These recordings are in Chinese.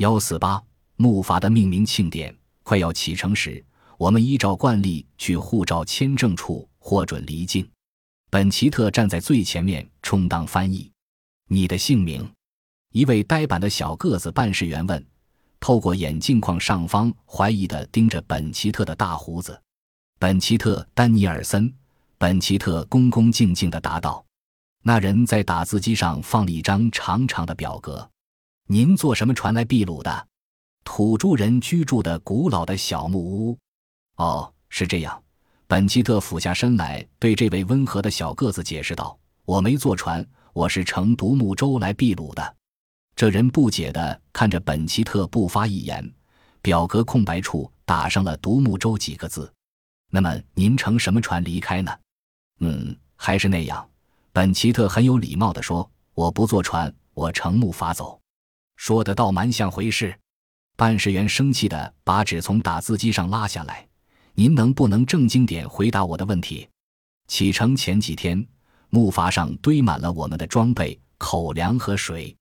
幺四八木筏的命名庆典快要启程时，我们依照惯例去护照签证处获准离境。本奇特站在最前面充当翻译。你的姓名？一位呆板的小个子办事员问，透过眼镜框上方怀疑地盯着本奇特的大胡子。本奇特·丹尼尔森。本奇特恭恭敬敬地答道：“那人在打字机上放了一张长长的表格。您坐什么船来秘鲁的？土著人居住的古老的小木屋。哦，是这样。”本奇特俯下身来，对这位温和的小个子解释道：“我没坐船，我是乘独木舟来秘鲁的。”这人不解地看着本奇特，不发一言。表格空白处打上了“独木舟”几个字。那么您乘什么船离开呢？嗯，还是那样。本奇特很有礼貌地说：“我不坐船，我乘木筏走。”说的倒蛮像回事。办事员生气地把纸从打字机上拉下来：“您能不能正经点回答我的问题？”启程前几天，木筏上堆满了我们的装备、口粮和水，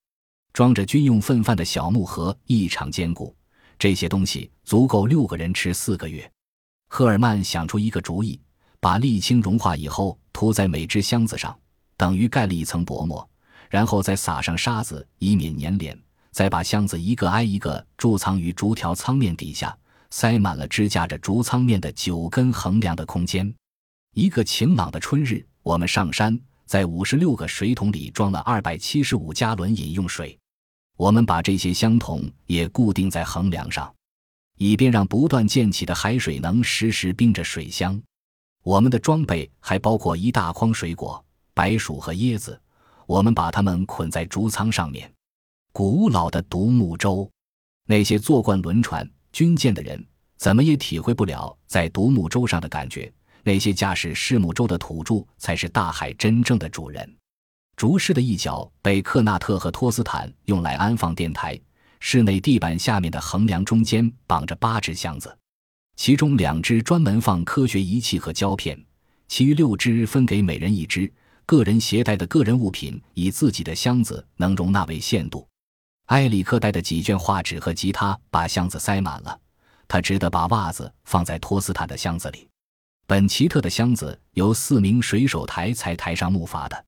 装着军用粪饭的小木盒异常坚固，这些东西足够六个人吃四个月。赫尔曼想出一个主意。把沥青融化以后涂在每只箱子上，等于盖了一层薄膜，然后再撒上沙子，以免粘连。再把箱子一个挨一个贮藏于竹条舱面底下，塞满了支架着竹舱面的九根横梁的空间。一个晴朗的春日，我们上山，在五十六个水桶里装了二百七十五加仑饮用水。我们把这些箱桶也固定在横梁上，以便让不断溅起的海水能时时冰着水箱。我们的装备还包括一大筐水果、白薯和椰子，我们把它们捆在竹舱上面。古老的独木舟，那些坐惯轮船、军舰的人怎么也体会不了在独木舟上的感觉。那些驾驶赤木舟的土著才是大海真正的主人。竹室的一角被克纳特和托斯坦用来安放电台，室内地板下面的横梁中间绑着八只箱子。其中两只专门放科学仪器和胶片，其余六只分给每人一只。个人携带的个人物品以自己的箱子能容纳为限度。埃里克带的几卷画纸和吉他把箱子塞满了，他只得把袜子放在托斯坦的箱子里。本奇特的箱子由四名水手抬才抬上木筏的。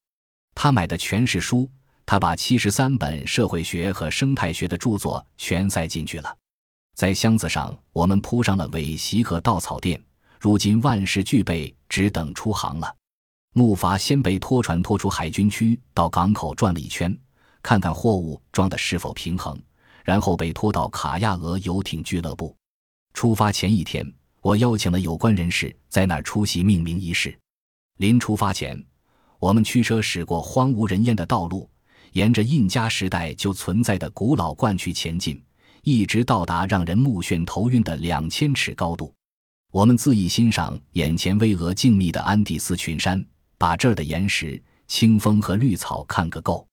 他买的全是书，他把七十三本社会学和生态学的著作全塞进去了。在箱子上，我们铺上了苇席和稻草垫。如今万事俱备，只等出航了。木筏先被拖船拖出海军区，到港口转了一圈，看看货物装的是否平衡，然后被拖到卡亚俄游艇俱乐部。出发前一天，我邀请了有关人士在那儿出席命名仪式。临出发前，我们驱车驶过荒无人烟的道路，沿着印加时代就存在的古老灌区前进。一直到达让人目眩头晕的两千尺高度，我们恣意欣赏眼前巍峨静谧的安第斯群山，把这儿的岩石、清风和绿草看个够。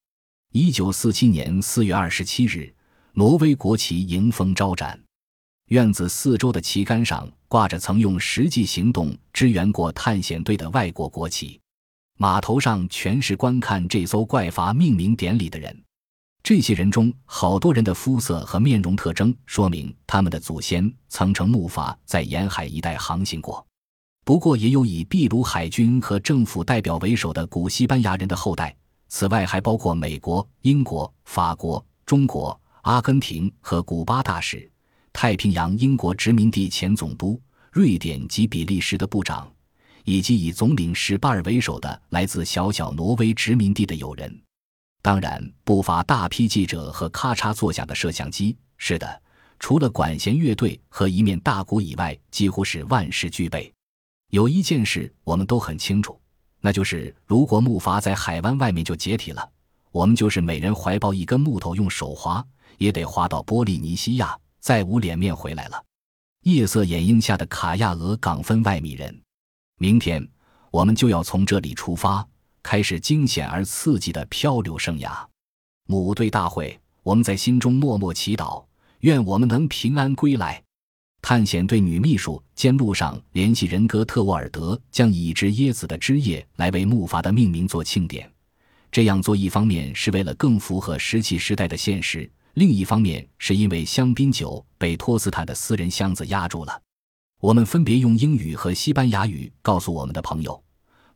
一九四七年四月二十七日，挪威国旗迎风招展，院子四周的旗杆上挂着曾用实际行动支援过探险队的外国国旗，码头上全是观看这艘怪筏命名典礼的人。这些人中，好多人的肤色和面容特征说明他们的祖先曾乘木筏在沿海一带航行过。不过，也有以秘鲁海军和政府代表为首的古西班牙人的后代。此外，还包括美国、英国、法国、中国、阿根廷和古巴大使、太平洋英国殖民地前总督、瑞典及比利时的部长，以及以总领史巴尔为首的来自小小挪威殖民地的友人。当然，不乏大批记者和咔嚓作响的摄像机。是的，除了管弦乐队和一面大鼓以外，几乎是万事俱备。有一件事我们都很清楚，那就是如果木筏在海湾外面就解体了，我们就是每人怀抱一根木头，用手划，也得划到波利尼西亚，再无脸面回来了。夜色掩映下的卡亚俄港分外迷人。明天我们就要从这里出发。开始惊险而刺激的漂流生涯。母队大会，我们在心中默默祈祷，愿我们能平安归来。探险队女秘书兼路上联系人格特沃尔德将以一只椰子的枝叶来为木筏的命名做庆典。这样做，一方面是为了更符合石器时代的现实，另一方面是因为香槟酒被托斯坦的私人箱子压住了。我们分别用英语和西班牙语告诉我们的朋友，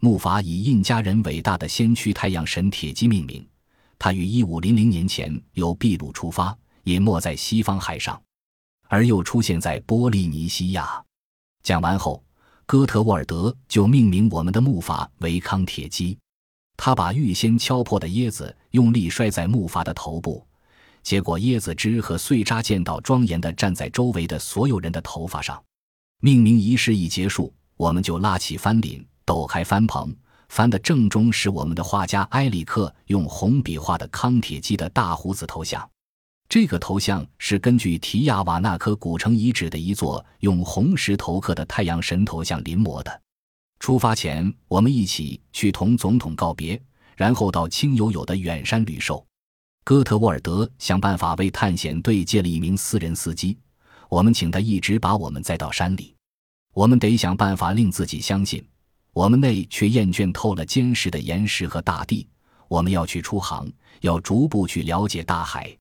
木筏以印加人伟大的先驱太阳神铁基命名。它于一五零零年前由秘鲁出发，隐没在西方海上，而又出现在波利尼西亚。讲完后，哥特沃尔德就命名我们的木筏为康铁基。他把预先敲破的椰子用力摔在木筏的头部，结果椰子汁和碎渣溅到庄严地站在周围的所有人的头发上。命名仪式一结束，我们就拉起帆领，抖开帆篷。帆的正中是我们的画家埃里克用红笔画的康铁基的大胡子头像。这个头像是根据提亚瓦纳科古城遗址的一座用红石头刻的太阳神头像临摹的。出发前，我们一起去同总统告别，然后到青友友的远山旅寿。哥特沃尔德想办法为探险队借了一名私人司机，我们请他一直把我们载到山里。我们得想办法令自己相信。我们内却厌倦透了坚实的岩石和大地。我们要去出航，要逐步去了解大海。